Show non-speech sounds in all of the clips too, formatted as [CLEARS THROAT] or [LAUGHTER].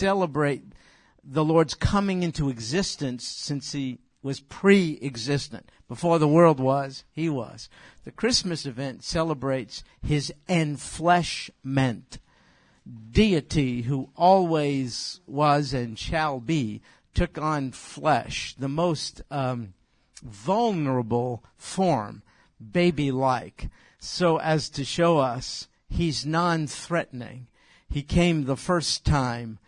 celebrate the Lord's coming into existence since he was pre-existent. Before the world was, he was. The Christmas event celebrates his enfleshment. Deity who always was and shall be took on flesh, the most um, vulnerable form, baby-like, so as to show us he's non-threatening. He came the first time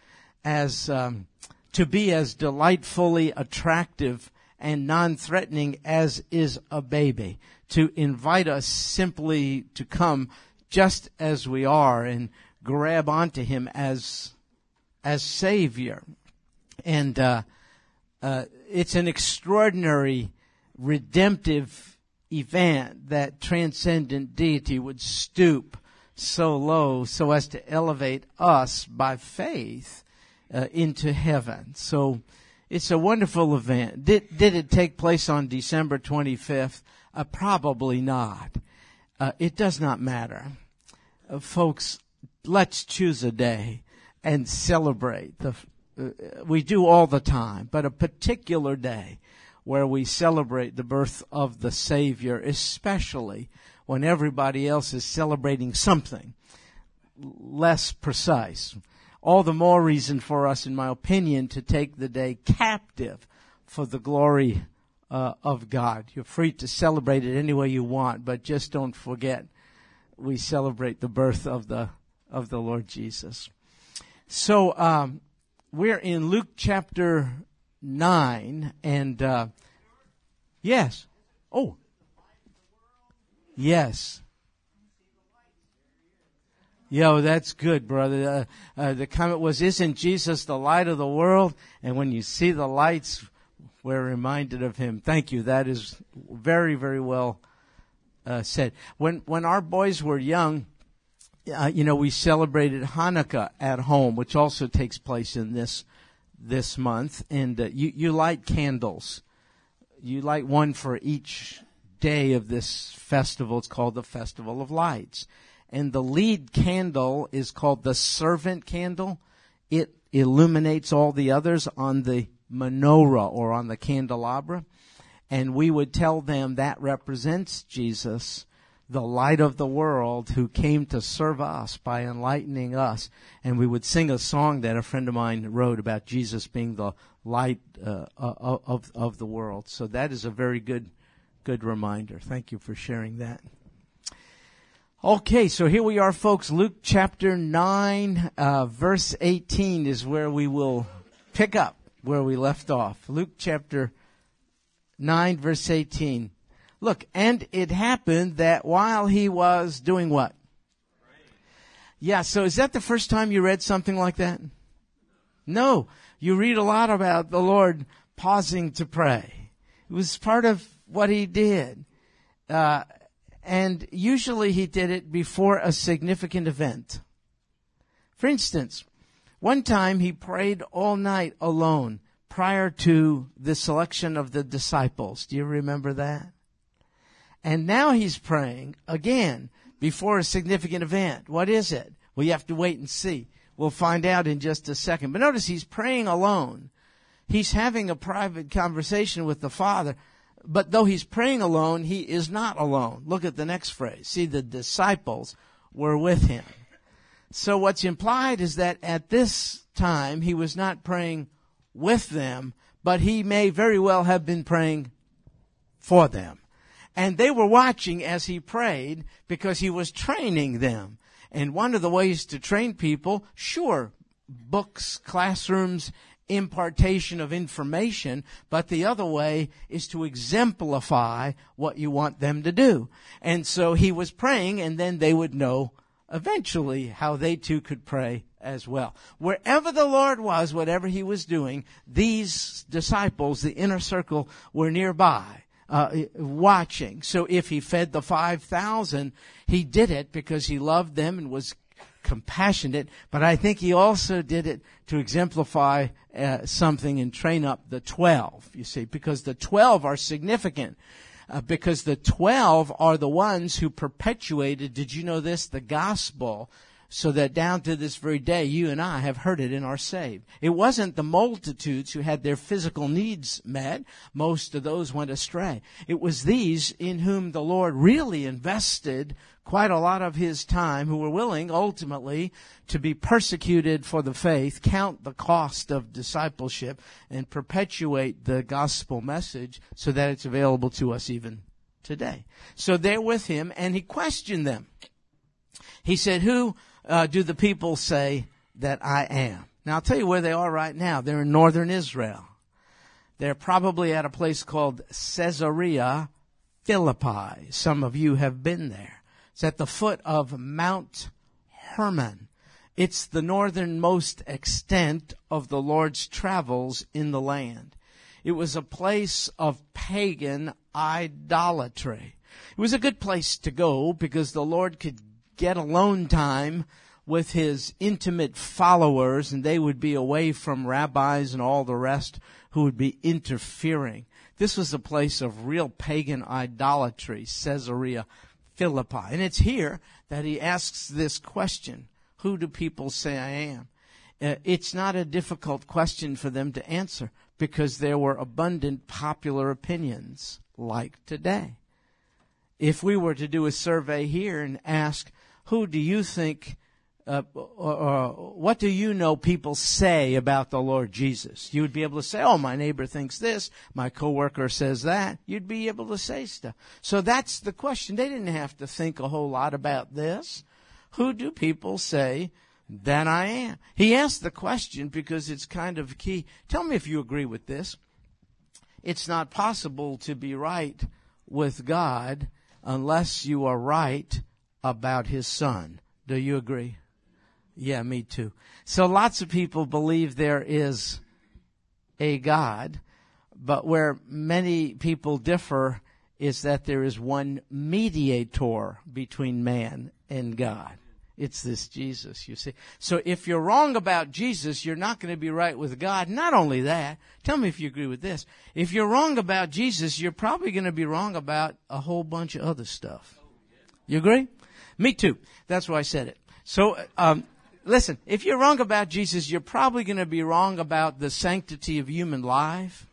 as um, to be as delightfully attractive and non-threatening as is a baby, to invite us simply to come just as we are and grab onto him as as savior. And uh, uh, it's an extraordinary redemptive event that transcendent deity would stoop so low so as to elevate us by faith uh, into heaven. So it's a wonderful event. Did, did it take place on December 25th? Uh, probably not. Uh, it does not matter. Uh, folks, let's choose a day and celebrate the, uh, we do all the time, but a particular day where we celebrate the birth of the Savior, especially when everybody else is celebrating something less precise. All the more reason for us, in my opinion, to take the day captive for the glory uh, of God. You're free to celebrate it any way you want, but just don't forget we celebrate the birth of the of the Lord Jesus. So um, we're in Luke chapter nine, and uh, yes, oh, yes. Yo, that's good, brother. Uh, uh, the comment was, isn't Jesus the light of the world? And when you see the lights, we're reminded of him. Thank you. That is very, very well uh, said. When, when our boys were young, uh, you know, we celebrated Hanukkah at home, which also takes place in this, this month. And uh, you, you light candles. You light one for each day of this festival. It's called the Festival of Lights and the lead candle is called the servant candle. It illuminates all the others on the menorah or on the candelabra. And we would tell them that represents Jesus, the light of the world who came to serve us by enlightening us. And we would sing a song that a friend of mine wrote about Jesus being the light uh, of, of the world. So that is a very good, good reminder. Thank you for sharing that. Okay, so here we are, folks. Luke chapter 9, uh, verse 18 is where we will pick up where we left off. Luke chapter 9, verse 18. Look, and it happened that while he was doing what? Yeah, so is that the first time you read something like that? No. You read a lot about the Lord pausing to pray. It was part of what he did. Uh, and usually he did it before a significant event. For instance, one time he prayed all night alone prior to the selection of the disciples. Do you remember that? And now he's praying again before a significant event. What is it? Well, you have to wait and see. We'll find out in just a second. But notice he's praying alone. He's having a private conversation with the Father but though he's praying alone, he is not alone. Look at the next phrase. See, the disciples were with him. So what's implied is that at this time he was not praying with them, but he may very well have been praying for them. And they were watching as he prayed because he was training them. And one of the ways to train people, sure, books, classrooms, impartation of information, but the other way is to exemplify what you want them to do. And so he was praying and then they would know eventually how they too could pray as well. Wherever the Lord was, whatever he was doing, these disciples, the inner circle, were nearby. Uh, watching. So if he fed the 5,000, he did it because he loved them and was compassionate, but I think he also did it to exemplify uh, something and train up the 12, you see, because the 12 are significant. Uh, because the 12 are the ones who perpetuated, did you know this, the gospel so that down to this very day, you and I have heard it and are saved. It wasn't the multitudes who had their physical needs met. Most of those went astray. It was these in whom the Lord really invested quite a lot of his time who were willing ultimately to be persecuted for the faith, count the cost of discipleship, and perpetuate the gospel message so that it's available to us even today. So they're with him and he questioned them. He said, who uh, do the people say that I am? Now I'll tell you where they are right now. They're in northern Israel. They're probably at a place called Caesarea Philippi. Some of you have been there. It's at the foot of Mount Hermon. It's the northernmost extent of the Lord's travels in the land. It was a place of pagan idolatry. It was a good place to go because the Lord could get alone time with his intimate followers and they would be away from rabbis and all the rest who would be interfering. This was a place of real pagan idolatry, Caesarea Philippi. And it's here that he asks this question. Who do people say I am? Uh, it's not a difficult question for them to answer because there were abundant popular opinions like today. If we were to do a survey here and ask, who do you think, uh, or, or, what do you know people say about the Lord Jesus? You would be able to say, oh, my neighbor thinks this, my coworker says that. You'd be able to say stuff. So that's the question. They didn't have to think a whole lot about this. Who do people say that I am? He asked the question because it's kind of key. Tell me if you agree with this. It's not possible to be right with God unless you are right about his son. Do you agree? Yeah, me too. So lots of people believe there is a God, but where many people differ is that there is one mediator between man and God. It's this Jesus, you see. So if you're wrong about Jesus, you're not going to be right with God. Not only that, tell me if you agree with this. If you're wrong about Jesus, you're probably going to be wrong about a whole bunch of other stuff. You agree? Me too. That's why I said it. So, um, listen, if you're wrong about Jesus, you're probably going to be wrong about the sanctity of human life.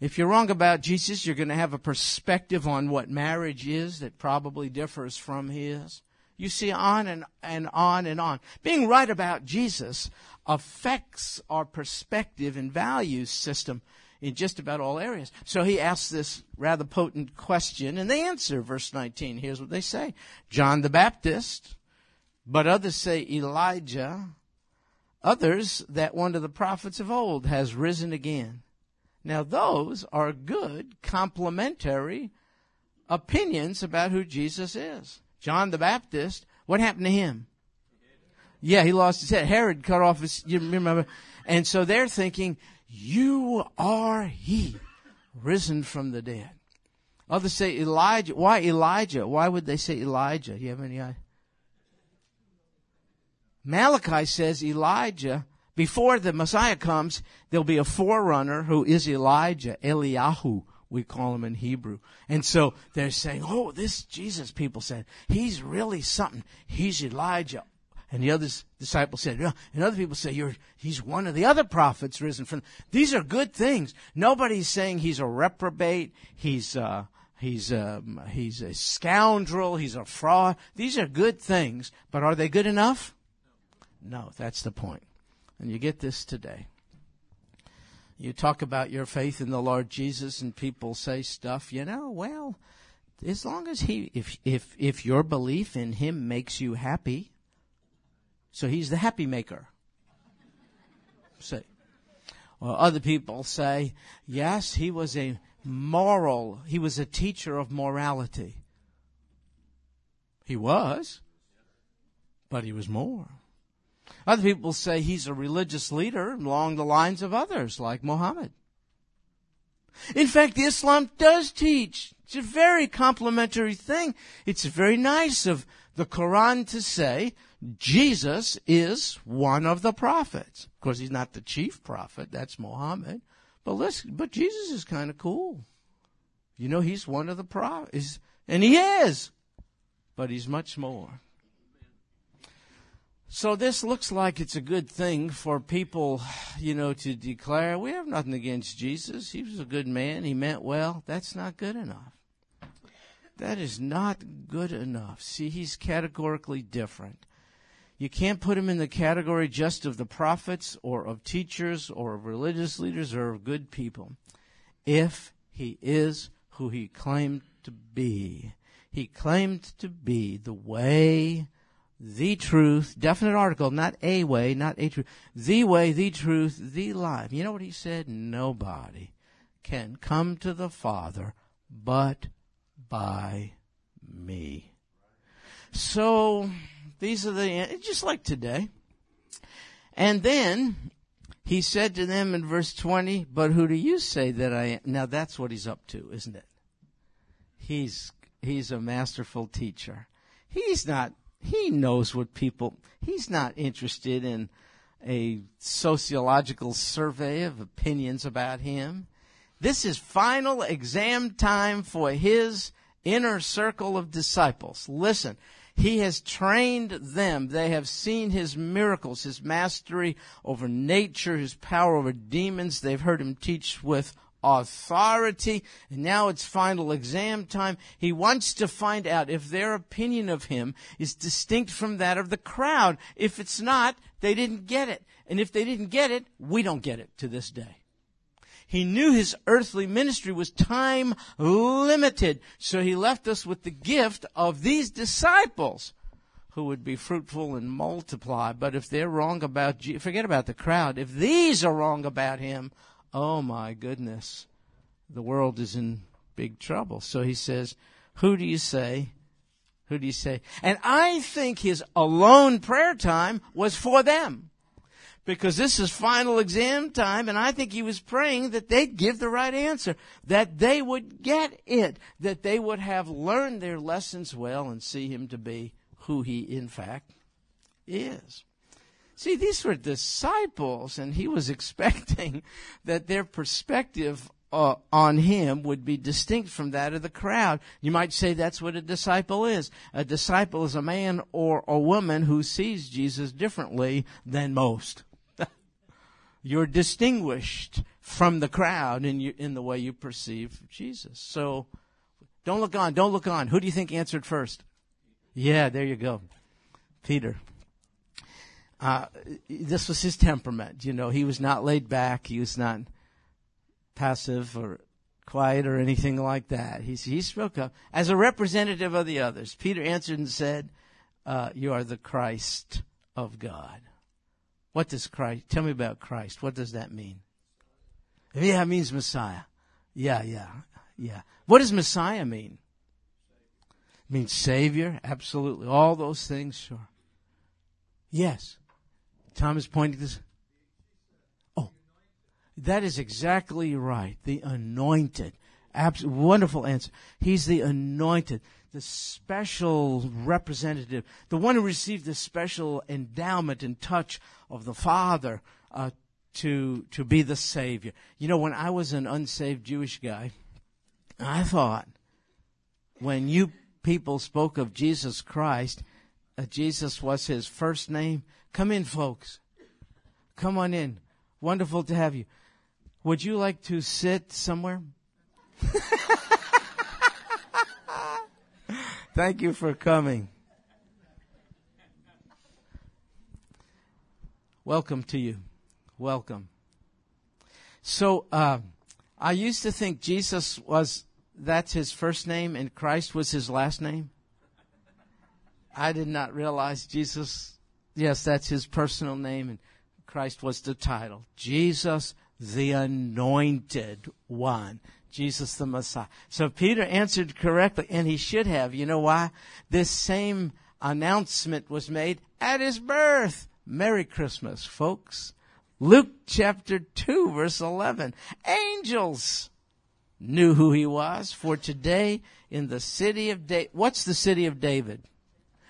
If you're wrong about Jesus, you're going to have a perspective on what marriage is that probably differs from his. You see, on and, and on and on. Being right about Jesus affects our perspective and values system in just about all areas. So he asks this rather potent question, and they answer. Verse 19. Here's what they say John the Baptist, but others say Elijah, others that one of the prophets of old has risen again. Now, those are good, complementary opinions about who Jesus is. John the Baptist, what happened to him? Yeah, he lost his head. Herod cut off his, you remember? And so they're thinking, you are he, risen from the dead. Others say Elijah. Why Elijah? Why would they say Elijah? Do you have any idea? Malachi says Elijah, before the Messiah comes, there'll be a forerunner who is Elijah, Eliyahu, we call him in Hebrew. And so they're saying, oh, this Jesus, people said, he's really something. He's Elijah. And the other disciples said, yeah. and other people say, You're, he's one of the other prophets risen from. These are good things. Nobody's saying he's a reprobate. He's, uh, he's, um, he's a scoundrel. He's a fraud. These are good things. But are they good enough? No, that's the point. And you get this today. You talk about your faith in the Lord Jesus and people say stuff, you know, well, as long as he, if, if, if your belief in him makes you happy, so he's the happy maker. Say. Well, other people say, yes, he was a moral, he was a teacher of morality. He was, but he was more. Other people say he's a religious leader along the lines of others, like Muhammad. In fact, Islam does teach. It's a very complimentary thing. It's very nice of the Quran to say Jesus is one of the prophets. Of course, he's not the chief prophet. That's Muhammad. But listen, but Jesus is kind of cool. You know, he's one of the prophets. And he is. But he's much more. So this looks like it's a good thing for people, you know, to declare, we have nothing against Jesus. He was a good man. He meant well. That's not good enough. That is not good enough. See, he's categorically different. You can't put him in the category just of the prophets or of teachers or of religious leaders or of good people. If he is who he claimed to be, he claimed to be the way, the truth, definite article, not a way, not a truth, the way, the truth, the life. You know what he said? Nobody can come to the Father but by me. So, these are the, eh, just like today. And then, he said to them in verse 20, but who do you say that I am? Now that's what he's up to, isn't it? He's, he's a masterful teacher. He's not, he knows what people, he's not interested in a sociological survey of opinions about him. This is final exam time for his inner circle of disciples. Listen, he has trained them. They have seen his miracles, his mastery over nature, his power over demons. They've heard him teach with authority. And now it's final exam time. He wants to find out if their opinion of him is distinct from that of the crowd. If it's not, they didn't get it. And if they didn't get it, we don't get it to this day. He knew his earthly ministry was time limited. So he left us with the gift of these disciples who would be fruitful and multiply. But if they're wrong about, forget about the crowd. If these are wrong about him, oh my goodness, the world is in big trouble. So he says, who do you say? Who do you say? And I think his alone prayer time was for them because this is final exam time and I think he was praying that they'd give the right answer, that they would get it, that they would have learned their lessons well and see him to be who he in fact is. See, these were disciples and he was [LAUGHS] expecting that their perspective uh, on him would be distinct from that of the crowd. You might say that's what a disciple is. A disciple is a man or a woman who sees Jesus differently than most. [LAUGHS] You're distinguished from the crowd in, you, in the way you perceive Jesus. So don't look on. Don't look on. Who do you think answered first? Yeah, there you go. Peter. Uh, this was his temperament. You know, he was not laid back. He was not passive or quiet or anything like that. He, he spoke up as a representative of the others. Peter answered and said, uh, You are the Christ of God. What does Christ, tell me about Christ. What does that mean? Yeah, it means Messiah. Yeah, yeah, yeah. What does Messiah mean? It means Savior, absolutely. All those things, sure. Yes. Thomas pointed this. Oh, that is exactly right. The anointed. Abs- wonderful answer. He's the anointed the special representative, the one who received the special endowment and touch of the Father uh, to to be the Savior. You know, when I was an unsaved Jewish guy, I thought when you people spoke of Jesus Christ, uh, Jesus was his first name. Come in, folks. Come on in. Wonderful to have you. Would you like to sit somewhere? [LAUGHS] Thank you for coming. Welcome to you. Welcome. So, uh, I used to think Jesus was, that's his first name and Christ was his last name. I did not realize Jesus, yes, that's his personal name and Christ was the title. Jesus, the anointed one. Jesus the Messiah. So Peter answered correctly, and he should have. You know why? This same announcement was made at his birth. Merry Christmas, folks. Luke chapter 2 verse 11. Angels knew who he was for today in the city of David. What's the city of David?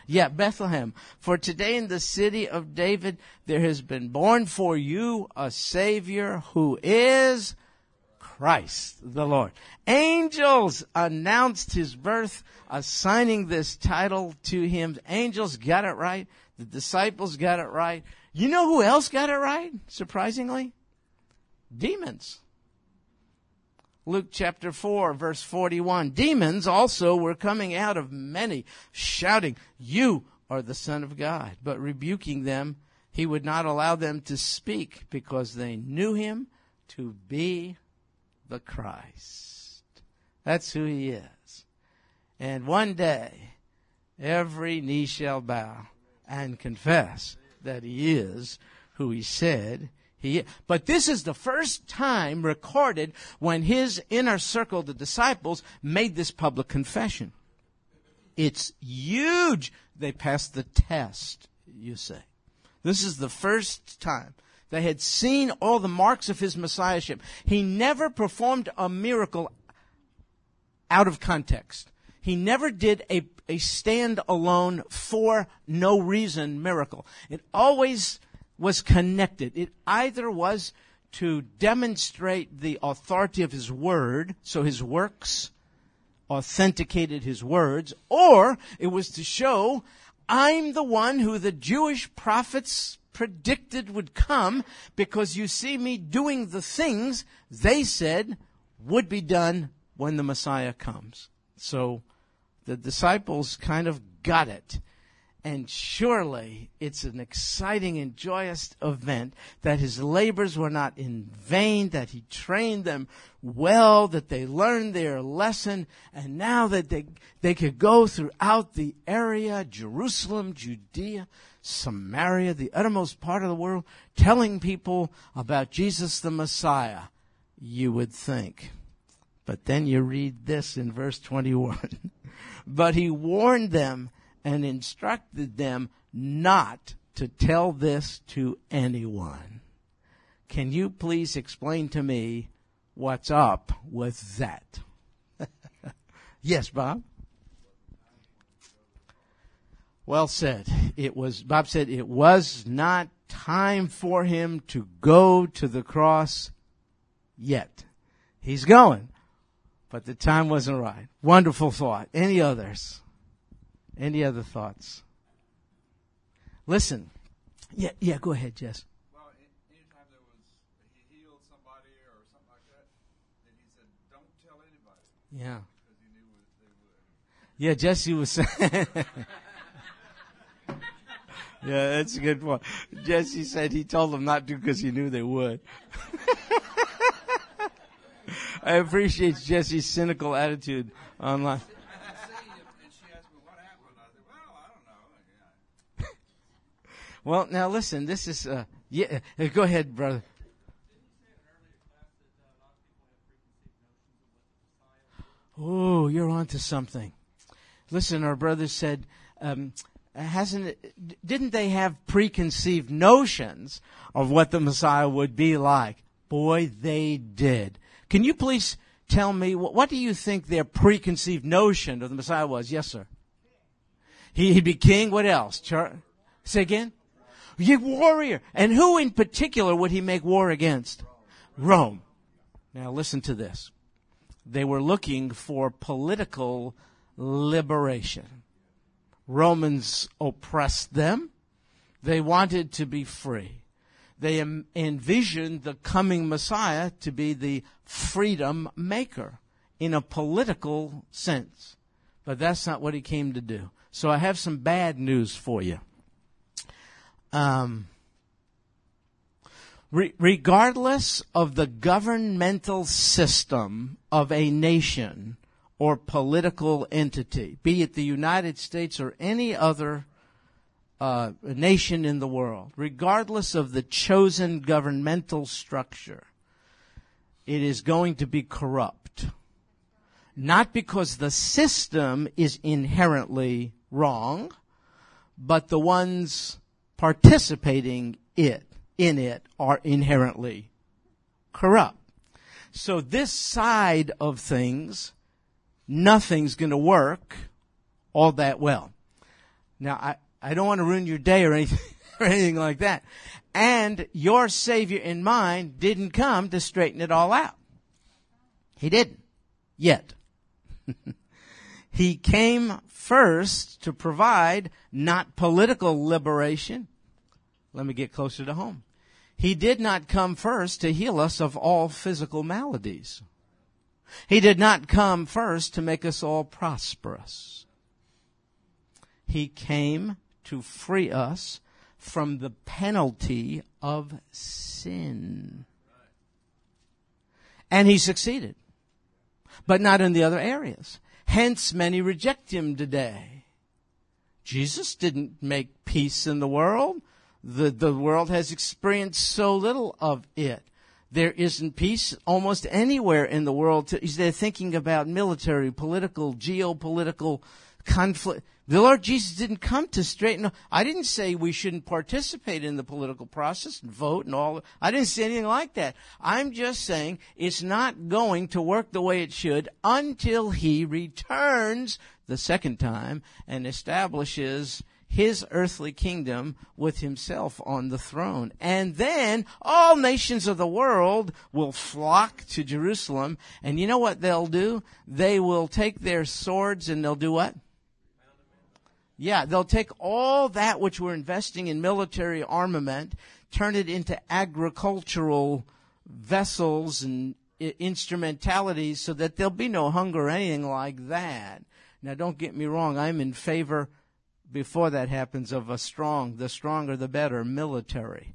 Yeah, Bethlehem. For today in the city of David, there has been born for you a savior who is Christ the Lord. Angels announced his birth, assigning this title to him. Angels got it right. The disciples got it right. You know who else got it right? Surprisingly? Demons. Luke chapter 4 verse 41. Demons also were coming out of many, shouting, You are the Son of God. But rebuking them, he would not allow them to speak because they knew him to be the Christ. That's who he is. And one day, every knee shall bow and confess that he is who he said he. But this is the first time recorded when his inner circle, the disciples, made this public confession. It's huge. They passed the test, you say. This is the first time they had seen all the marks of his messiahship. He never performed a miracle out of context. He never did a, a stand alone for no reason miracle. It always was connected. It either was to demonstrate the authority of his word, so his works authenticated his words, or it was to show I'm the one who the Jewish prophets predicted would come because you see me doing the things they said would be done when the Messiah comes. So the disciples kind of got it. And surely it's an exciting and joyous event that his labors were not in vain, that he trained them well, that they learned their lesson, and now that they, they could go throughout the area, Jerusalem, Judea, Samaria, the uttermost part of the world, telling people about Jesus the Messiah, you would think. But then you read this in verse 21. [LAUGHS] but he warned them and instructed them not to tell this to anyone. Can you please explain to me what's up with that? [LAUGHS] yes, Bob? Well said. It was, Bob said, it was not time for him to go to the cross yet. He's going, but the time wasn't right. Wonderful thought. Any others? Any other thoughts? Listen. Yeah, yeah, go ahead, Jess. Well, anytime there was, he healed somebody or something like that, then he said, don't tell anybody. Yeah. Because he knew what they would. Yeah, Jesse was saying. [LAUGHS] yeah, that's a good point. Jesse said he told them not to because he knew they would. [LAUGHS] I appreciate Jesse's cynical attitude online. Well, now listen, this is, uh, yeah, uh, go ahead, brother. Oh, you're onto something. Listen, our brother said, um, hasn't it, didn't they have preconceived notions of what the Messiah would be like? Boy, they did. Can you please tell me what, do you think their preconceived notion of the Messiah was? Yes, sir. He, he'd be king. What else? Char- Say again. Ye warrior. And who in particular would he make war against? Rome. Now listen to this. They were looking for political liberation. Romans oppressed them. They wanted to be free. They envisioned the coming Messiah to be the freedom maker in a political sense. But that's not what he came to do. So I have some bad news for you. Um, re- regardless of the governmental system of a nation or political entity, be it the United States or any other uh, nation in the world, regardless of the chosen governmental structure, it is going to be corrupt. Not because the system is inherently wrong, but the ones participating it in it are inherently corrupt. So this side of things, nothing's going to work all that well. Now, I, I don't want to ruin your day or anything, [LAUGHS] or anything like that. And your Savior in mind didn't come to straighten it all out. He didn't. Yet. [LAUGHS] He came first to provide not political liberation. Let me get closer to home. He did not come first to heal us of all physical maladies. He did not come first to make us all prosperous. He came to free us from the penalty of sin. And he succeeded. But not in the other areas. Hence many reject him today. Jesus didn't make peace in the world. The, the world has experienced so little of it. There isn't peace almost anywhere in the world. They're thinking about military, political, geopolitical conflict. The Lord Jesus didn't come to straighten. I didn't say we shouldn't participate in the political process and vote and all. I didn't say anything like that. I'm just saying it's not going to work the way it should until He returns the second time and establishes his earthly kingdom with himself on the throne. And then all nations of the world will flock to Jerusalem. And you know what they'll do? They will take their swords and they'll do what? Yeah, they'll take all that which we're investing in military armament, turn it into agricultural vessels and instrumentalities so that there'll be no hunger or anything like that. Now don't get me wrong, I'm in favor before that happens of a strong, the stronger the better military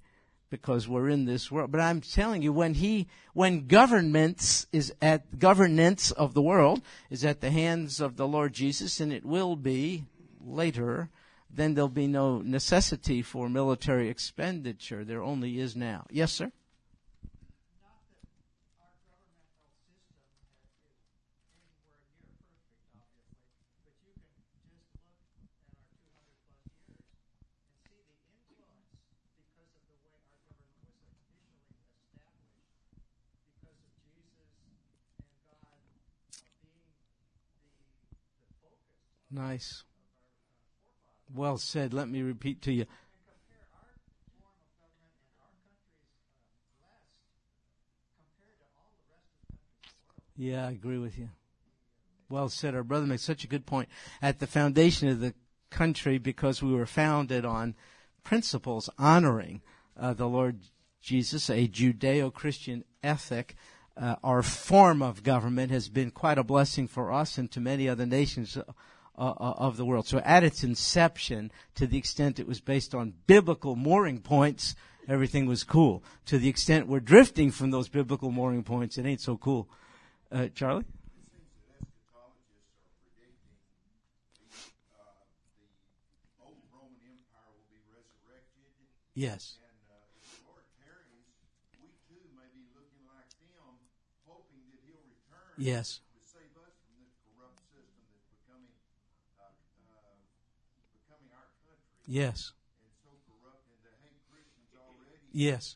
because we're in this world. But I'm telling you, when he, when governments is at, governance of the world is at the hands of the Lord Jesus, and it will be later, then there'll be no necessity for military expenditure. There only is now. Yes, sir? Nice. Well said. Let me repeat to you. Yeah, I agree with you. Well said. Our brother makes such a good point. At the foundation of the country, because we were founded on principles honoring uh, the Lord Jesus, a Judeo Christian ethic, uh, our form of government has been quite a blessing for us and to many other nations uh, uh, of the world. So at its inception, to the extent it was based on biblical mooring points, everything was cool. To the extent we're drifting from those biblical mooring points, it ain't so cool. Uh, Charlie? Yes. And uh, if the Lord tarries, we too may be looking like them, hoping that He'll return. Yes. Yes. Yes.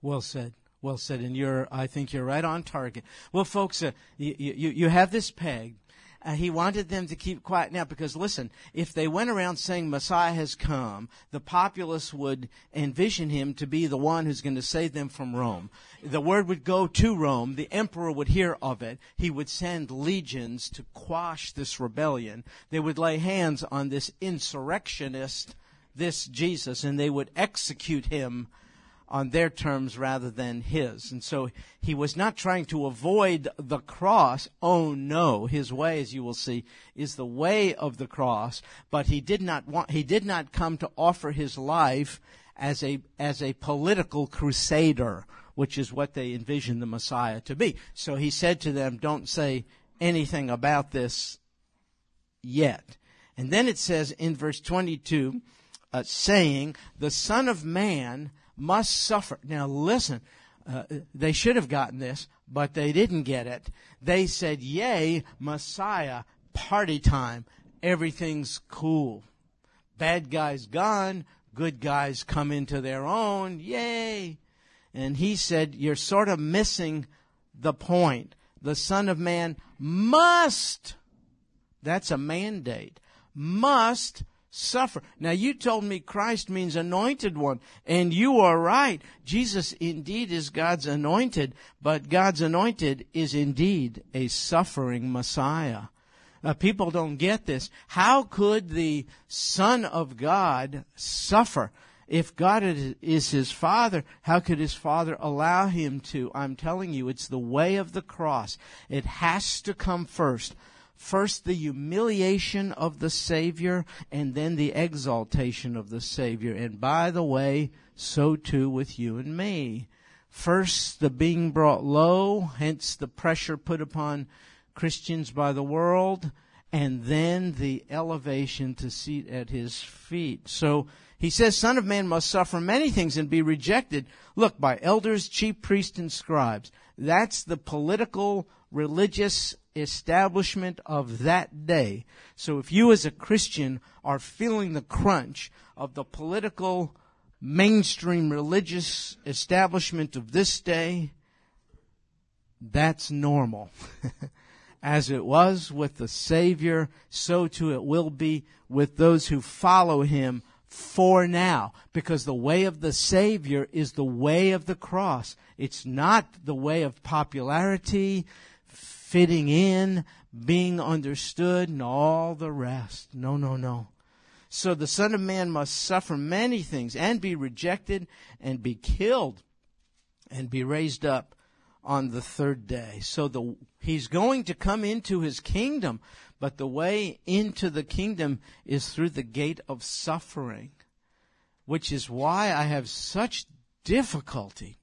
Well said. Well said. And you're, I think you're right on target. Well, folks, uh, you, you, you have this pegged. Uh, he wanted them to keep quiet now because listen, if they went around saying Messiah has come, the populace would envision him to be the one who's going to save them from Rome. The word would go to Rome. The emperor would hear of it. He would send legions to quash this rebellion. They would lay hands on this insurrectionist, this Jesus, and they would execute him on their terms rather than his. And so he was not trying to avoid the cross. Oh no, his way, as you will see, is the way of the cross. But he did not want, he did not come to offer his life as a, as a political crusader, which is what they envisioned the Messiah to be. So he said to them, don't say anything about this yet. And then it says in verse 22, uh, saying, the Son of Man must suffer. Now listen, uh, they should have gotten this, but they didn't get it. They said, Yay, Messiah, party time. Everything's cool. Bad guys gone, good guys come into their own. Yay. And he said, You're sort of missing the point. The Son of Man must, that's a mandate, must suffer. Now you told me Christ means anointed one, and you are right. Jesus indeed is God's anointed, but God's anointed is indeed a suffering Messiah. Uh, people don't get this. How could the Son of God suffer? If God is his father, how could his father allow him to? I'm telling you, it's the way of the cross. It has to come first. First, the humiliation of the Savior, and then the exaltation of the Savior. And by the way, so too with you and me. First, the being brought low, hence the pressure put upon Christians by the world, and then the elevation to seat at his feet. So he says, Son of Man must suffer many things and be rejected. Look, by elders, chief priests, and scribes. That's the political, religious establishment of that day. So if you as a Christian are feeling the crunch of the political, mainstream religious establishment of this day, that's normal. [LAUGHS] As it was with the Savior, so too it will be with those who follow Him for now. Because the way of the Savior is the way of the cross. It's not the way of popularity, fitting in, being understood, and all the rest. No, no, no. So the Son of Man must suffer many things and be rejected and be killed and be raised up on the third day. So the, he's going to come into his kingdom, but the way into the kingdom is through the gate of suffering, which is why I have such difficulty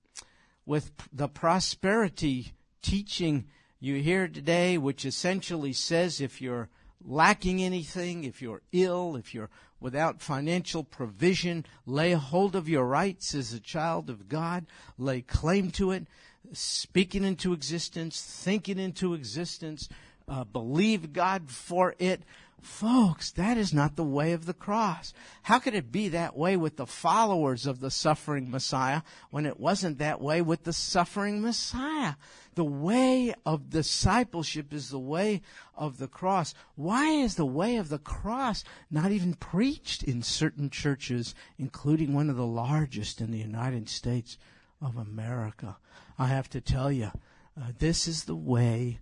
with the prosperity teaching you hear today, which essentially says if you're lacking anything, if you're ill, if you're without financial provision, lay hold of your rights as a child of God, lay claim to it, speaking into existence, thinking into existence, uh, believe God for it. Folks, that is not the way of the cross. How could it be that way with the followers of the suffering Messiah when it wasn't that way with the suffering Messiah? The way of discipleship is the way of the cross. Why is the way of the cross not even preached in certain churches, including one of the largest in the United States of America? I have to tell you, uh, this is the way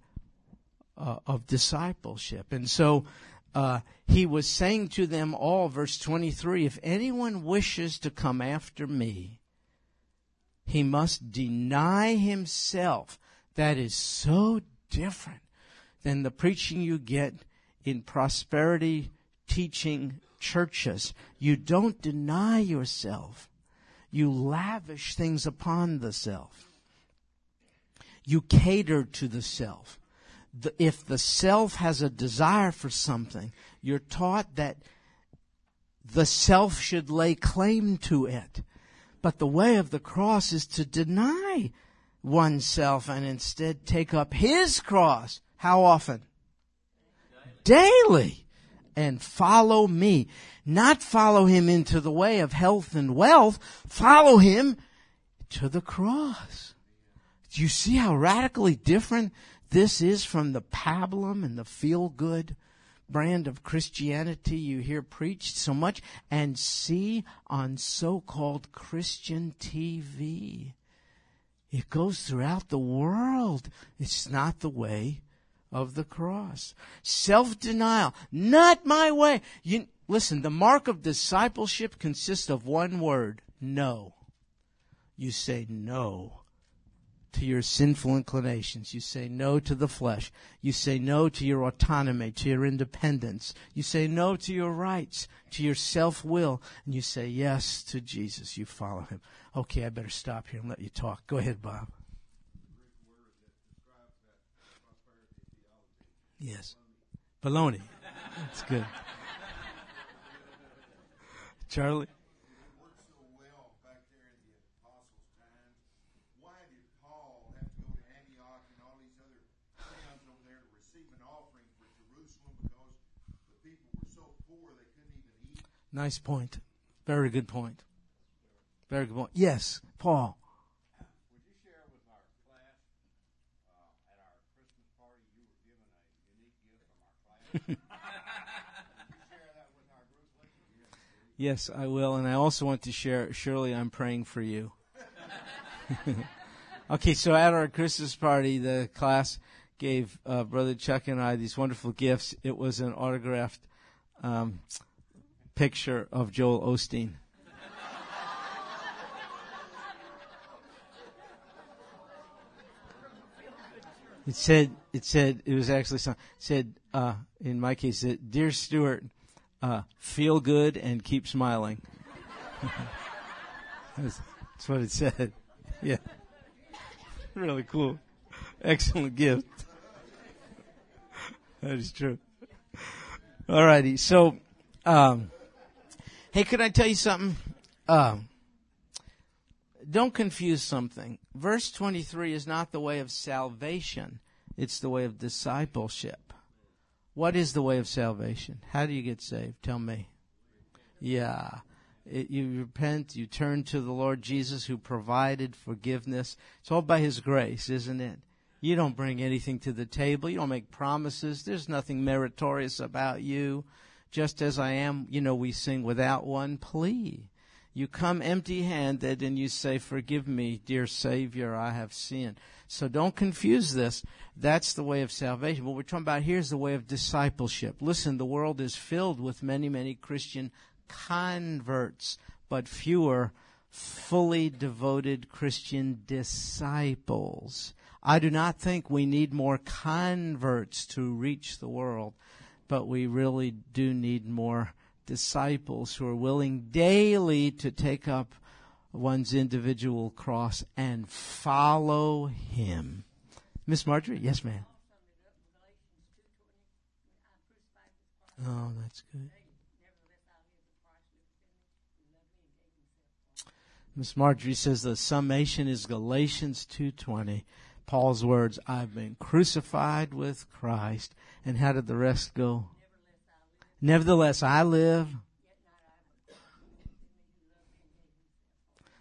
uh, of discipleship. And so, uh, he was saying to them all, verse 23, if anyone wishes to come after me, he must deny himself that is so different than the preaching you get in prosperity teaching churches. You don't deny yourself. You lavish things upon the self. You cater to the self. The, if the self has a desire for something, you're taught that the self should lay claim to it. But the way of the cross is to deny oneself and instead take up his cross. How often? Daily. And follow me. Not follow him into the way of health and wealth. Follow him to the cross. Do you see how radically different this is from the pablum and the feel good brand of Christianity you hear preached so much and see on so-called Christian TV? It goes throughout the world. It's not the way of the cross. Self-denial. Not my way. You, listen, the mark of discipleship consists of one word. No. You say no to your sinful inclinations. You say no to the flesh. You say no to your autonomy, to your independence. You say no to your rights, to your self-will. And you say yes to Jesus. You follow him. Okay, I better stop here and let you talk. Go ahead, Bob. Yes. Baloney. That's good. [LAUGHS] Charlie? Nice point. Very good point. Very good point. Yes, Paul. Would you share with our class uh, at our Christmas party you were given a unique gift from our class? Share that with our group? Yes, I will, and I also want to share. Shirley, I'm praying for you. [LAUGHS] okay, so at our Christmas party, the class gave uh, Brother Chuck and I these wonderful gifts. It was an autographed um, picture of Joel Osteen. It said, it said, it was actually some, said, uh, in my case, it, Dear Stuart, uh, feel good and keep smiling. [LAUGHS] that's, that's what it said. [LAUGHS] Yeah. really cool. Excellent gift. [LAUGHS] that is true. Alrighty. So, um, hey, could I tell you something? Um, don't confuse something. Verse 23 is not the way of salvation, it's the way of discipleship. What is the way of salvation? How do you get saved? Tell me. Yeah. It, you repent, you turn to the Lord Jesus who provided forgiveness. It's all by His grace, isn't it? You don't bring anything to the table. You don't make promises. There's nothing meritorious about you. Just as I am, you know, we sing without one plea. You come empty handed and you say, Forgive me, dear Savior, I have sinned. So don't confuse this. That's the way of salvation. What we're talking about here is the way of discipleship. Listen, the world is filled with many, many Christian converts, but fewer fully devoted Christian disciples. I do not think we need more converts to reach the world, but we really do need more disciples who are willing daily to take up one's individual cross and follow him. Miss Marjorie? Yes, ma'am. Oh, that's good. Miss Marjorie says the summation is Galatians 2:20. Paul's words, I've been crucified with Christ. And how did the rest go? Nevertheless, I live.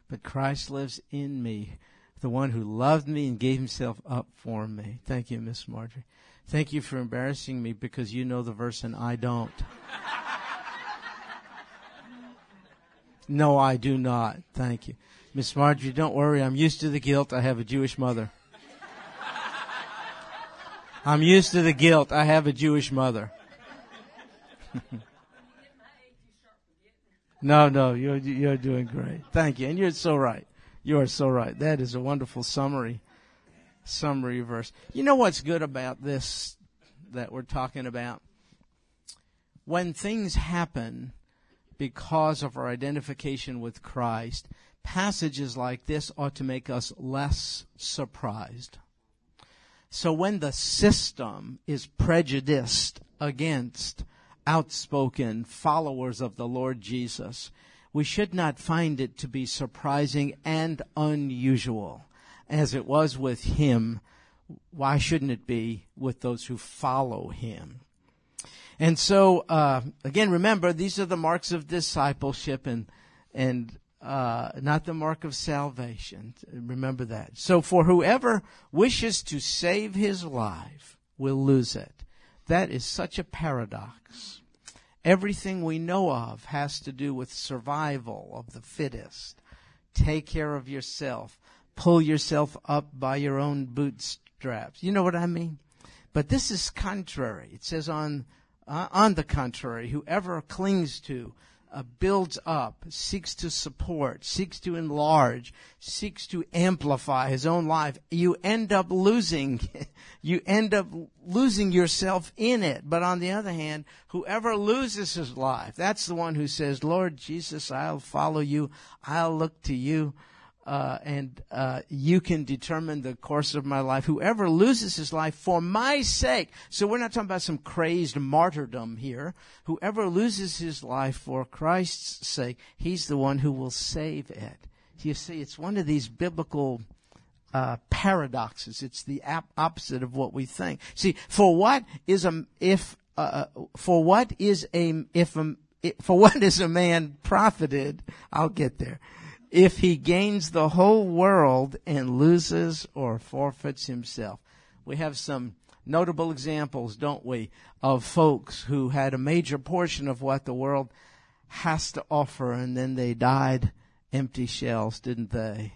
But Christ lives in me, the one who loved me and gave himself up for me. Thank you, Miss Marjorie. Thank you for embarrassing me because you know the verse and I don't. [LAUGHS] no, I do not. Thank you. Miss Marjorie, don't worry. I'm used to the guilt. I have a Jewish mother. I'm used to the guilt. I have a Jewish mother. [LAUGHS] no, no, you're you're doing great. Thank you, and you're so right. You are so right. That is a wonderful summary summary verse. You know what's good about this that we're talking about? When things happen because of our identification with Christ, passages like this ought to make us less surprised. So when the system is prejudiced against outspoken followers of the Lord Jesus, we should not find it to be surprising and unusual. As it was with him, why shouldn't it be with those who follow him? And so, uh, again, remember, these are the marks of discipleship and, and, uh, not the mark of salvation. Remember that. So for whoever wishes to save his life will lose it. That is such a paradox. Everything we know of has to do with survival of the fittest. Take care of yourself. Pull yourself up by your own bootstraps. You know what I mean? But this is contrary. It says on, uh, on the contrary, whoever clings to uh, builds up, seeks to support, seeks to enlarge, seeks to amplify his own life, you end up losing, [LAUGHS] you end up losing yourself in it. But on the other hand, whoever loses his life, that's the one who says, Lord Jesus, I'll follow you. I'll look to you uh, and uh, you can determine the course of my life. Whoever loses his life for my sake. So we're not talking about some crazed martyrdom here. Whoever loses his life for Christ's sake, he's the one who will save it. You see, it's one of these biblical uh, paradoxes. It's the ap- opposite of what we think. See, for what is a if uh, uh, for what is a if a, for what is a man profited? I'll get there if he gains the whole world and loses or forfeits himself. We have some notable examples, don't we, of folks who had a major portion of what the world has to offer and then they died empty shells, didn't they?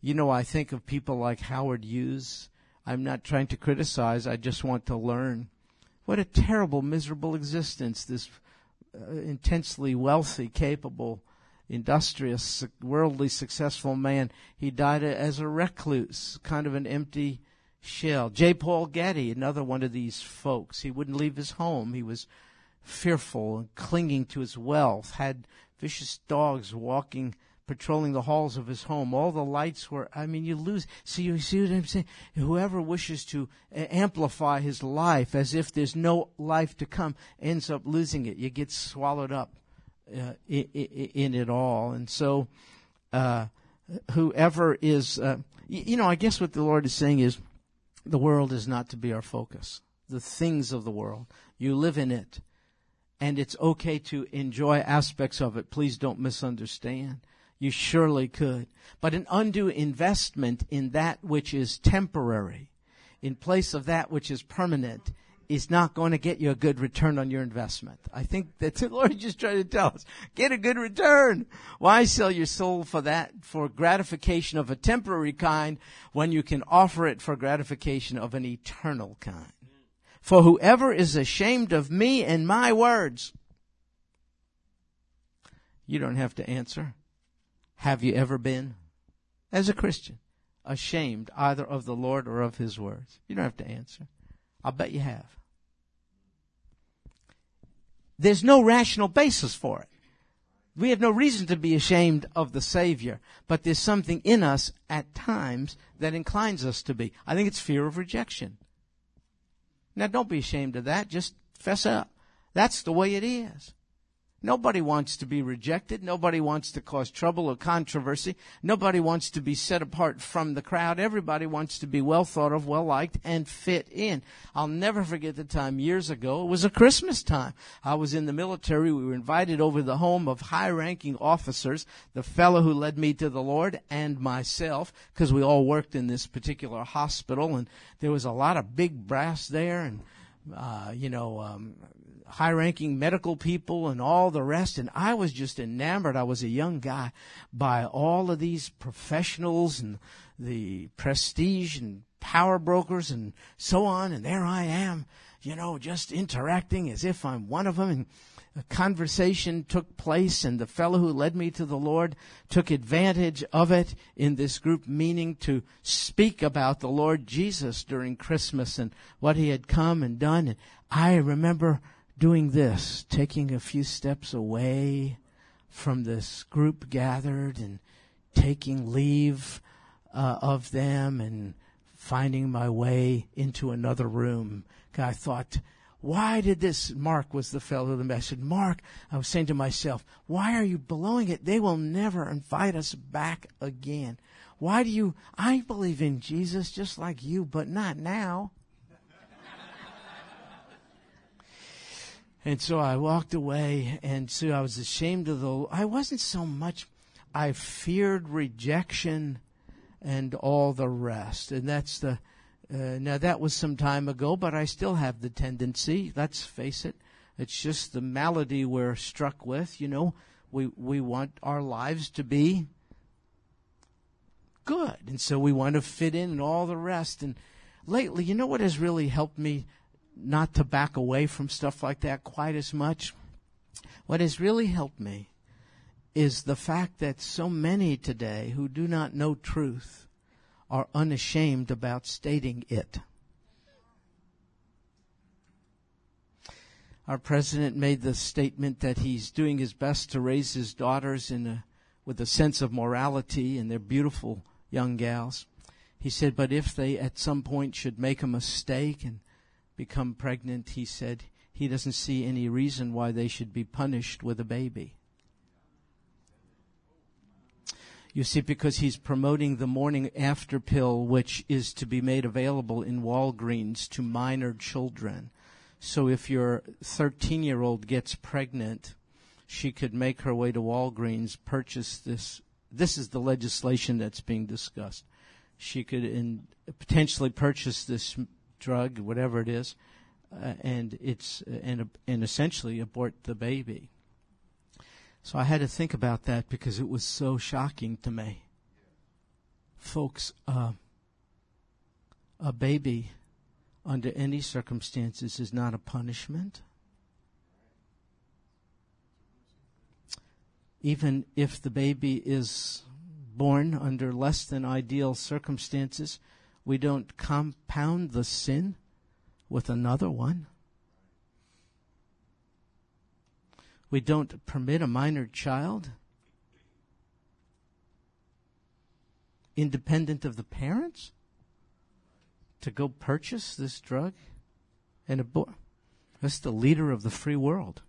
You know, I think of people like Howard Hughes, I'm not trying to criticize. I just want to learn. What a terrible, miserable existence this uh, intensely wealthy, capable, industrious, worldly successful man. He died as a recluse, kind of an empty shell. J. Paul Getty, another one of these folks. He wouldn't leave his home. He was fearful and clinging to his wealth, had vicious dogs walking patrolling the halls of his home. All the lights were, I mean, you lose. See, you see what I'm saying? Whoever wishes to uh, amplify his life as if there's no life to come ends up losing it. You get swallowed up uh, in, in, it all. And so, uh, whoever is, uh, you know, I guess what the Lord is saying is the world is not to be our focus. The things of the world. You live in it. And it's okay to enjoy aspects of it. Please don't misunderstand. You surely could. But an undue investment in that which is temporary, in place of that which is permanent, is not going to get you a good return on your investment. I think that the [LAUGHS] Lord just trying to tell us, get a good return. Why sell your soul for that, for gratification of a temporary kind, when you can offer it for gratification of an eternal kind? For whoever is ashamed of me and my words, you don't have to answer. Have you ever been, as a Christian, ashamed either of the Lord or of His words? You don't have to answer. I'll bet you have. There's no rational basis for it. We have no reason to be ashamed of the Savior, but there's something in us at times that inclines us to be. I think it's fear of rejection. Now don't be ashamed of that. Just fess up. That's the way it is. Nobody wants to be rejected. Nobody wants to cause trouble or controversy. Nobody wants to be set apart from the crowd. Everybody wants to be well thought of, well liked, and fit in. I'll never forget the time years ago. It was a Christmas time. I was in the military. We were invited over the home of high ranking officers, the fellow who led me to the Lord and myself, because we all worked in this particular hospital and there was a lot of big brass there and uh, you know, um, high ranking medical people and all the rest. And I was just enamored. I was a young guy by all of these professionals and the prestige and power brokers and so on. And there I am, you know, just interacting as if I'm one of them. And a conversation took place and the fellow who led me to the Lord took advantage of it in this group meaning to speak about the Lord Jesus during Christmas and what he had come and done. And I remember doing this, taking a few steps away from this group gathered and taking leave uh, of them and finding my way into another room. I thought, why did this? Mark was the fellow that I said, Mark, I was saying to myself, why are you blowing it? They will never invite us back again. Why do you, I believe in Jesus just like you, but not now. And so I walked away, and so I was ashamed of the. I wasn't so much. I feared rejection, and all the rest. And that's the. Uh, now that was some time ago, but I still have the tendency. Let's face it. It's just the malady we're struck with. You know, we we want our lives to be good, and so we want to fit in and all the rest. And lately, you know what has really helped me not to back away from stuff like that quite as much. What has really helped me is the fact that so many today who do not know truth are unashamed about stating it. Our president made the statement that he's doing his best to raise his daughters in a, with a sense of morality, and they're beautiful young gals. He said, but if they at some point should make a mistake and become pregnant, he said he doesn't see any reason why they should be punished with a baby. You see, because he's promoting the morning after pill, which is to be made available in Walgreens to minor children. So if your 13 year old gets pregnant, she could make her way to Walgreens, purchase this. This is the legislation that's being discussed. She could in, potentially purchase this drug, whatever it is, uh, and it's uh, and and essentially abort the baby. So I had to think about that because it was so shocking to me. Folks, uh, a baby under any circumstances is not a punishment. Even if the baby is born under less than ideal circumstances, we don't compound the sin with another one. We don't permit a minor child, independent of the parents, to go purchase this drug and abort. That's the leader of the free world.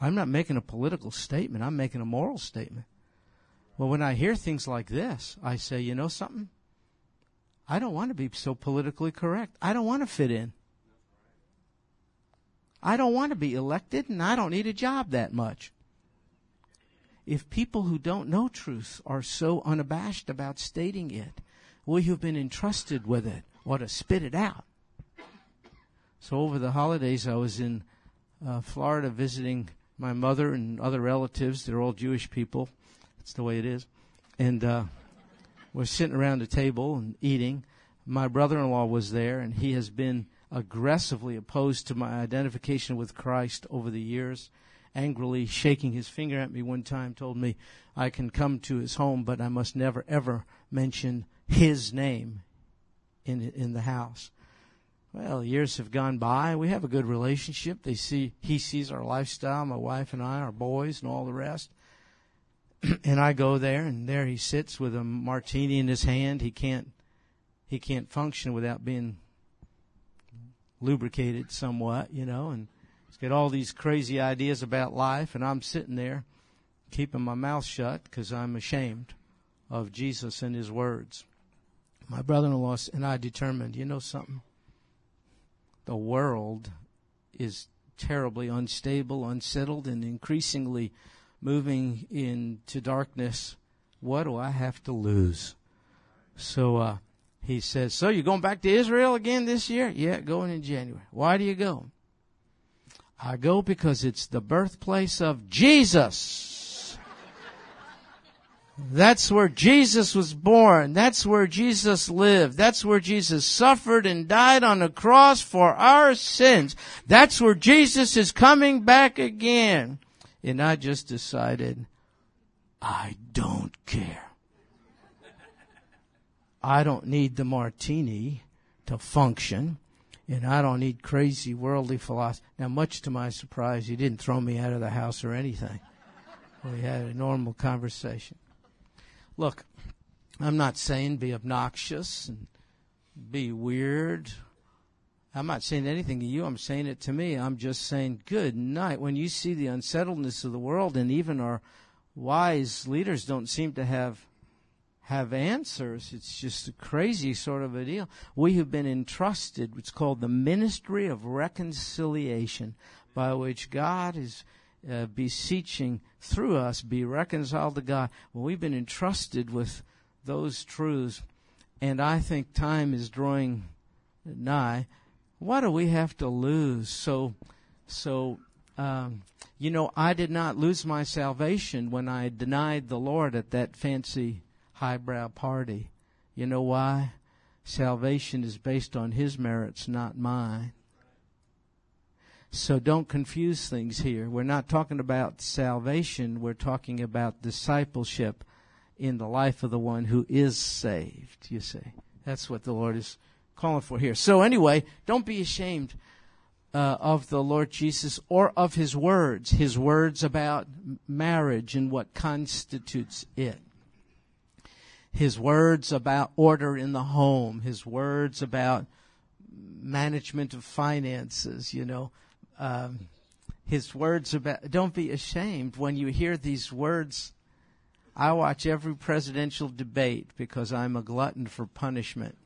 I'm not making a political statement, I'm making a moral statement. Well, when I hear things like this, I say, you know something? I don't want to be so politically correct. I don't want to fit in. I don't want to be elected and I don't need a job that much. If people who don't know truth are so unabashed about stating it, we who've been entrusted with it ought to spit it out. So over the holidays, I was in uh, Florida visiting my mother and other relatives. They're all Jewish people. That's the way it is. And uh, we're sitting around a table and eating. My brother-in-law was there, and he has been aggressively opposed to my identification with Christ over the years. Angrily shaking his finger at me one time, told me I can come to his home, but I must never ever mention his name in in the house. Well, years have gone by. We have a good relationship. They see he sees our lifestyle, my wife and I, our boys, and all the rest. [CLEARS THROAT] and I go there, and there he sits with a martini in his hand. He can't he can't function without being lubricated somewhat, you know, and he's got all these crazy ideas about life, and I'm sitting there keeping my mouth shut because I'm ashamed of Jesus and his words. My brother in law and I determined, you know something? The world is terribly unstable, unsettled, and increasingly moving into darkness. What do I have to lose? So, uh, he says, So you're going back to Israel again this year? Yeah, going in January. Why do you go? I go because it's the birthplace of Jesus. That's where Jesus was born. That's where Jesus lived. That's where Jesus suffered and died on the cross for our sins. That's where Jesus is coming back again. And I just decided, I don't care. I don't need the martini to function, and I don't need crazy worldly philosophy. Now, much to my surprise, he didn't throw me out of the house or anything. We had a normal conversation. Look, I'm not saying be obnoxious and be weird. I'm not saying anything to you. I'm saying it to me. I'm just saying, good night. When you see the unsettledness of the world, and even our wise leaders don't seem to have have answers. It's just a crazy sort of a deal. We have been entrusted what's called the ministry of reconciliation, by which God is uh, beseeching through us be reconciled to God. Well, we've been entrusted with those truths, and I think time is drawing nigh. What do we have to lose? So, so um, you know, I did not lose my salvation when I denied the Lord at that fancy highbrow party. You know why? Salvation is based on His merits, not mine. So don't confuse things here. We're not talking about salvation, we're talking about discipleship in the life of the one who is saved, you see. That's what the Lord is calling for here. So anyway, don't be ashamed uh, of the Lord Jesus or of his words, his words about marriage and what constitutes it his words about order in the home, his words about management of finances, you know, um, his words about, don't be ashamed when you hear these words. I watch every presidential debate because I'm a glutton for punishment.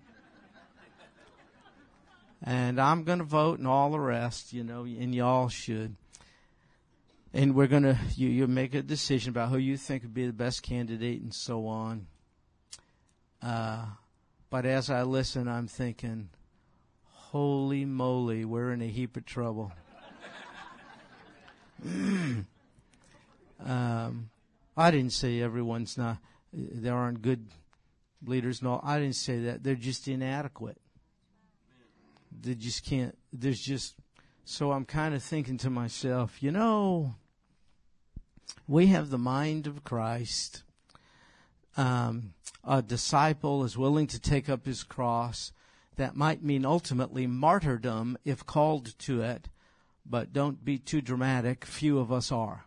And I'm going to vote and all the rest, you know, and y'all should. And we're going to, you, you make a decision about who you think would be the best candidate and so on. Uh, but as I listen, I'm thinking, holy moly, we're in a heap of trouble. [CLEARS THROAT] um, I didn't say everyone's not, there aren't good leaders no I didn't say that. They're just inadequate. They just can't there's just so I'm kind of thinking to myself, you know, we have the mind of Christ. Um, a disciple is willing to take up his cross. That might mean ultimately martyrdom if called to it, but don't be too dramatic. Few of us are.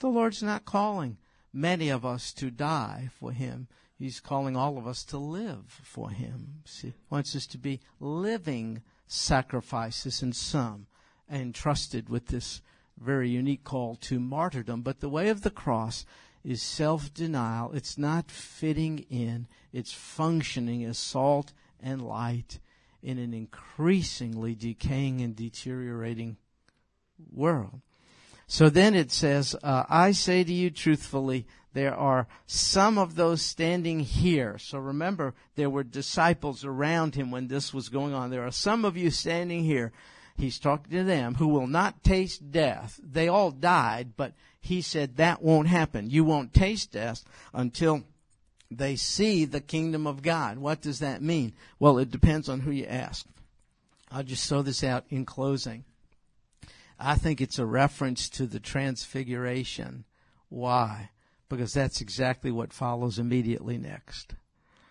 The Lord's not calling many of us to die for Him. He's calling all of us to live for Him. See, He wants us to be living sacrifices and some and entrusted with this very unique call to martyrdom. But the way of the cross is self denial. It's not fitting in, it's functioning as salt and light in an increasingly decaying and deteriorating world. So then it says, uh, I say to you truthfully, there are some of those standing here. So remember, there were disciples around him when this was going on. There are some of you standing here. He's talking to them who will not taste death. They all died, but he said that won't happen. You won't taste death until they see the kingdom of God. What does that mean? Well, it depends on who you ask. I'll just throw this out in closing. I think it's a reference to the transfiguration. Why? Because that's exactly what follows immediately next.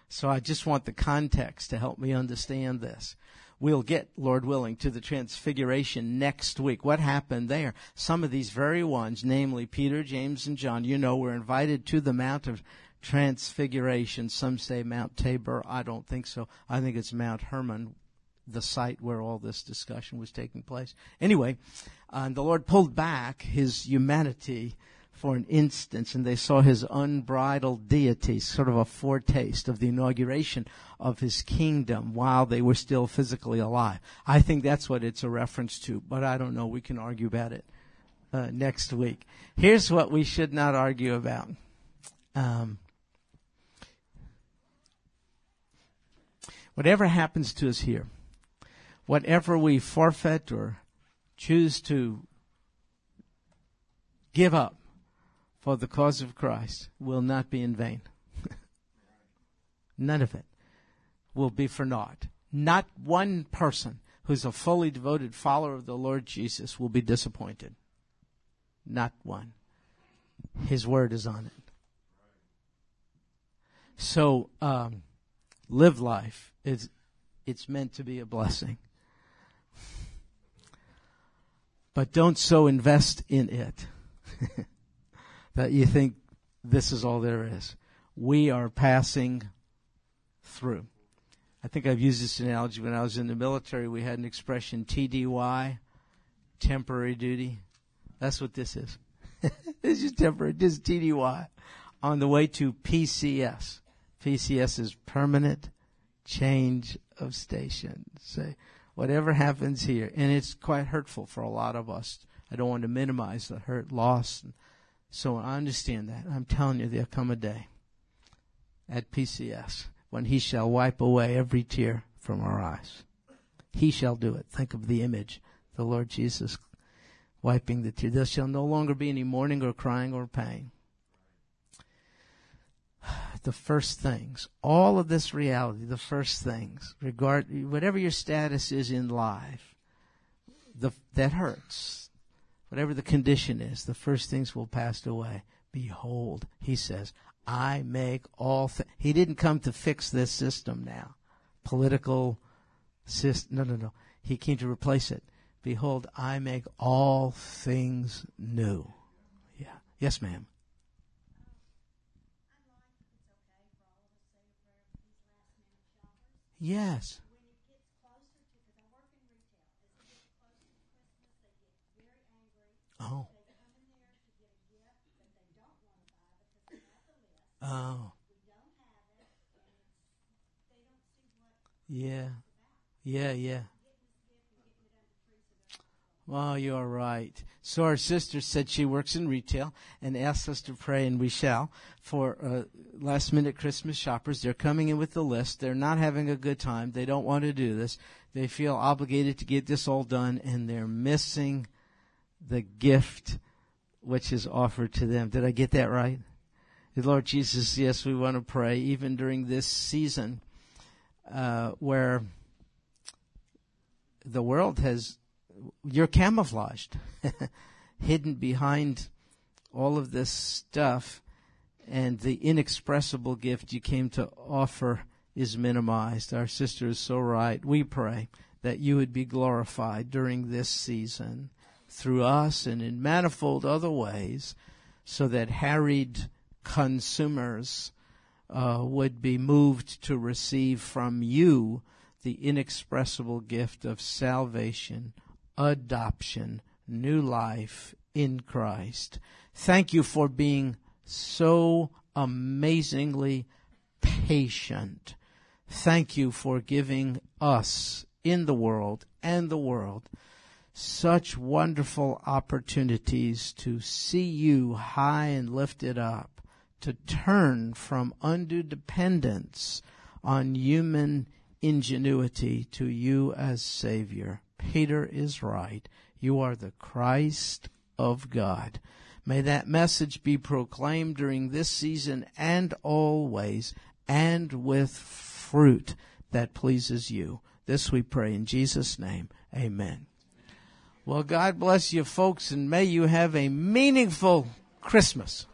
So I just want the context to help me understand this. We'll get, Lord willing, to the transfiguration next week. What happened there? Some of these very ones, namely Peter, James, and John, you know, were invited to the Mount of Transfiguration. Some say Mount Tabor. I don't think so. I think it's Mount Hermon, the site where all this discussion was taking place. Anyway, uh, the Lord pulled back his humanity for an instance, and they saw his unbridled deity, sort of a foretaste of the inauguration of his kingdom while they were still physically alive. I think that's what it's a reference to, but I don't know. We can argue about it uh, next week. Here's what we should not argue about. Um, whatever happens to us here, whatever we forfeit or choose to give up for the cause of Christ will not be in vain. [LAUGHS] None of it will be for naught. Not one person who's a fully devoted follower of the Lord Jesus will be disappointed. Not one. His word is on it. So, um, live life. It's, it's meant to be a blessing. [LAUGHS] But don't so invest in it [LAUGHS] that you think this is all there is. We are passing through. I think I've used this analogy when I was in the military. We had an expression TDY, temporary duty. That's what this is. [LAUGHS] this is temporary. This is TDY. On the way to PCS. PCS is permanent change of station. Say, whatever happens here, and it's quite hurtful for a lot of us. I don't want to minimize the hurt, loss, and so I understand that. I'm telling you, there'll come a day at PCS when He shall wipe away every tear from our eyes. He shall do it. Think of the image, the Lord Jesus wiping the tear. There shall no longer be any mourning or crying or pain. [SIGHS] The first things, all of this reality, the first things, regard whatever your status is in life, the, that hurts whatever the condition is, the first things will pass away. Behold, he says, I make all things. He didn't come to fix this system now. Political system. No, no, no. He came to replace it. Behold, I make all things new. Yeah. Yes, ma'am. Yes. Oh. Oh. Yeah. Yeah, yeah. Well, you're right. So our sister said she works in retail and asked us to pray, and we shall, for uh, last minute Christmas shoppers. They're coming in with the list. They're not having a good time. They don't want to do this. They feel obligated to get this all done, and they're missing the gift which is offered to them. Did I get that right? Lord Jesus, yes, we want to pray even during this season uh, where the world has, you're camouflaged, [LAUGHS] hidden behind all of this stuff, and the inexpressible gift you came to offer is minimized. Our sister is so right. We pray that you would be glorified during this season through us and in manifold other ways so that harried consumers uh, would be moved to receive from you the inexpressible gift of salvation, adoption, new life in Christ. Thank you for being so amazingly patient. Thank you for giving us in the world and the world such wonderful opportunities to see you high and lifted up, to turn from undue dependence on human ingenuity to you as Savior. Peter is right. You are the Christ of God. May that message be proclaimed during this season and always, and with fruit that pleases you. This we pray in Jesus' name. Amen. Well, God bless you folks and may you have a meaningful Christmas.